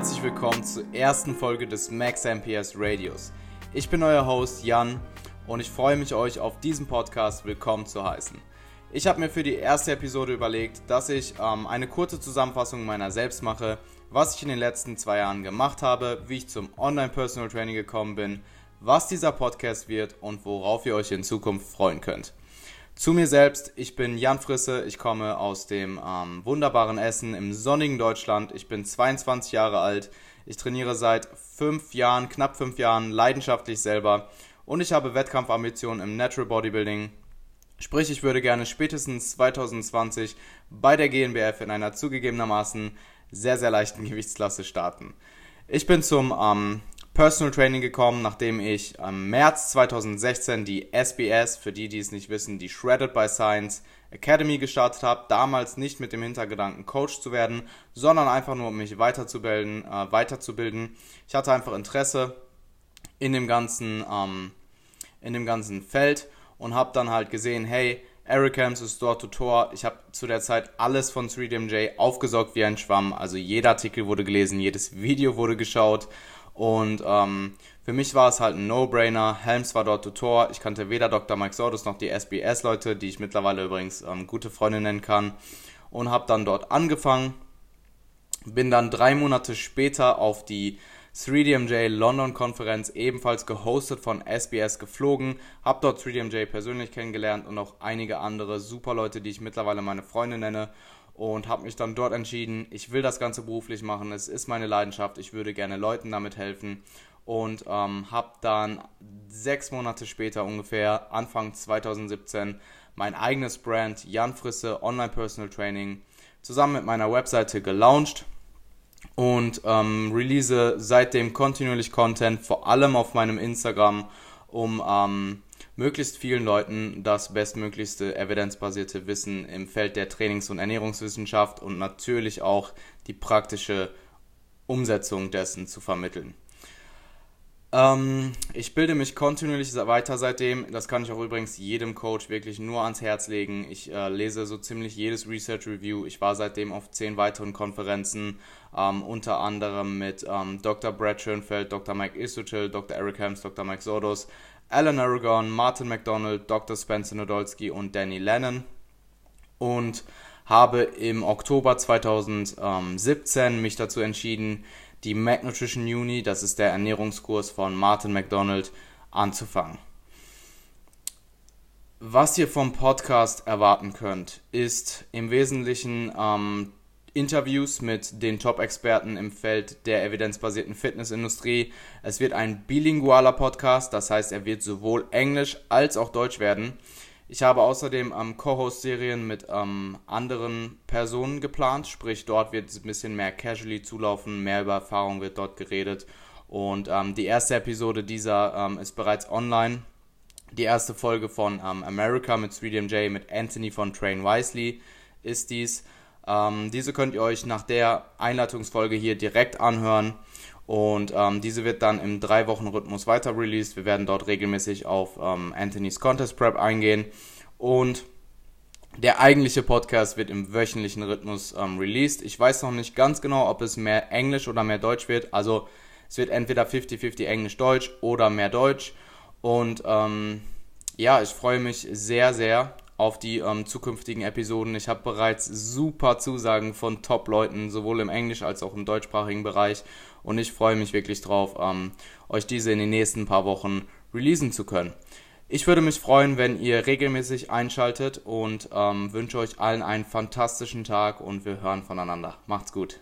herzlich willkommen zur ersten Folge des Max MPS Radios. Ich bin euer Host Jan und ich freue mich, euch auf diesem Podcast willkommen zu heißen. Ich habe mir für die erste Episode überlegt, dass ich ähm, eine kurze Zusammenfassung meiner selbst mache, was ich in den letzten zwei Jahren gemacht habe, wie ich zum Online-Personal Training gekommen bin, was dieser Podcast wird und worauf ihr euch in Zukunft freuen könnt. Zu mir selbst, ich bin Jan Frisse, ich komme aus dem ähm, wunderbaren Essen im sonnigen Deutschland. Ich bin 22 Jahre alt, ich trainiere seit fünf Jahren, knapp fünf Jahren leidenschaftlich selber und ich habe Wettkampfambitionen im Natural Bodybuilding. Sprich, ich würde gerne spätestens 2020 bei der GNBF in einer zugegebenermaßen sehr, sehr leichten Gewichtsklasse starten. Ich bin zum ähm, Personal Training gekommen, nachdem ich im März 2016 die SBS, für die, die es nicht wissen, die Shredded by Science Academy gestartet habe. Damals nicht mit dem Hintergedanken, Coach zu werden, sondern einfach nur, um mich weiterzubilden. Äh, weiterzubilden. Ich hatte einfach Interesse in dem ganzen, ähm, in dem ganzen Feld und habe dann halt gesehen, hey, Eric Helms ist dort Tutor. Ich habe zu der Zeit alles von 3DMJ aufgesaugt wie ein Schwamm. Also jeder Artikel wurde gelesen, jedes Video wurde geschaut und ähm, für mich war es halt ein No-Brainer. Helms war dort Tutor. Ich kannte weder Dr. Mike Sordus noch die SBS-Leute, die ich mittlerweile übrigens ähm, gute Freunde nennen kann. Und habe dann dort angefangen. Bin dann drei Monate später auf die 3DMJ London Konferenz ebenfalls gehostet von SBS geflogen, habe dort 3DMJ persönlich kennengelernt und auch einige andere super Leute, die ich mittlerweile meine Freunde nenne und habe mich dann dort entschieden, ich will das Ganze beruflich machen, es ist meine Leidenschaft, ich würde gerne Leuten damit helfen. Und ähm, habe dann sechs Monate später ungefähr, Anfang 2017, mein eigenes Brand Jan Frisse Online Personal Training zusammen mit meiner Webseite gelauncht und ähm, release seitdem kontinuierlich Content, vor allem auf meinem Instagram, um ähm, möglichst vielen Leuten das bestmöglichste evidenzbasierte Wissen im Feld der Trainings- und Ernährungswissenschaft und natürlich auch die praktische Umsetzung dessen zu vermitteln. Ähm, ich bilde mich kontinuierlich weiter seitdem. Das kann ich auch übrigens jedem Coach wirklich nur ans Herz legen. Ich äh, lese so ziemlich jedes Research Review. Ich war seitdem auf zehn weiteren Konferenzen, ähm, unter anderem mit ähm, Dr. Brad Schönfeld, Dr. Mike Isuchil, Dr. Eric Helms, Dr. Mike Sordos, Alan Aragon, Martin McDonald, Dr. Spencer Nodolski und Danny Lennon und habe im Oktober 2017 mich dazu entschieden, die Mac Nutrition Uni, das ist der Ernährungskurs von Martin McDonald, anzufangen. Was ihr vom Podcast erwarten könnt, ist im Wesentlichen ähm, Interviews mit den Top-Experten im Feld der evidenzbasierten Fitnessindustrie. Es wird ein bilingualer Podcast, das heißt, er wird sowohl Englisch als auch Deutsch werden. Ich habe außerdem ähm, Co-Host-Serien mit ähm, anderen Personen geplant, sprich dort wird es ein bisschen mehr casually zulaufen, mehr über Erfahrung wird dort geredet. Und ähm, die erste Episode dieser ähm, ist bereits online. Die erste Folge von ähm, America mit 3DMJ mit Anthony von Train Wisely ist dies. Ähm, diese könnt ihr euch nach der Einleitungsfolge hier direkt anhören. Und ähm, diese wird dann im 3-Wochen-Rhythmus weiter released. Wir werden dort regelmäßig auf ähm, Anthony's Contest Prep eingehen. Und der eigentliche Podcast wird im wöchentlichen Rhythmus ähm, released. Ich weiß noch nicht ganz genau, ob es mehr Englisch oder mehr Deutsch wird. Also es wird entweder 50-50 Englisch-Deutsch oder mehr Deutsch. Und ähm, ja, ich freue mich sehr, sehr auf die ähm, zukünftigen Episoden. Ich habe bereits super Zusagen von Top-Leuten, sowohl im Englisch als auch im deutschsprachigen Bereich. Und ich freue mich wirklich drauf, ähm, euch diese in den nächsten paar Wochen releasen zu können. Ich würde mich freuen, wenn ihr regelmäßig einschaltet und ähm, wünsche euch allen einen fantastischen Tag und wir hören voneinander. Macht's gut.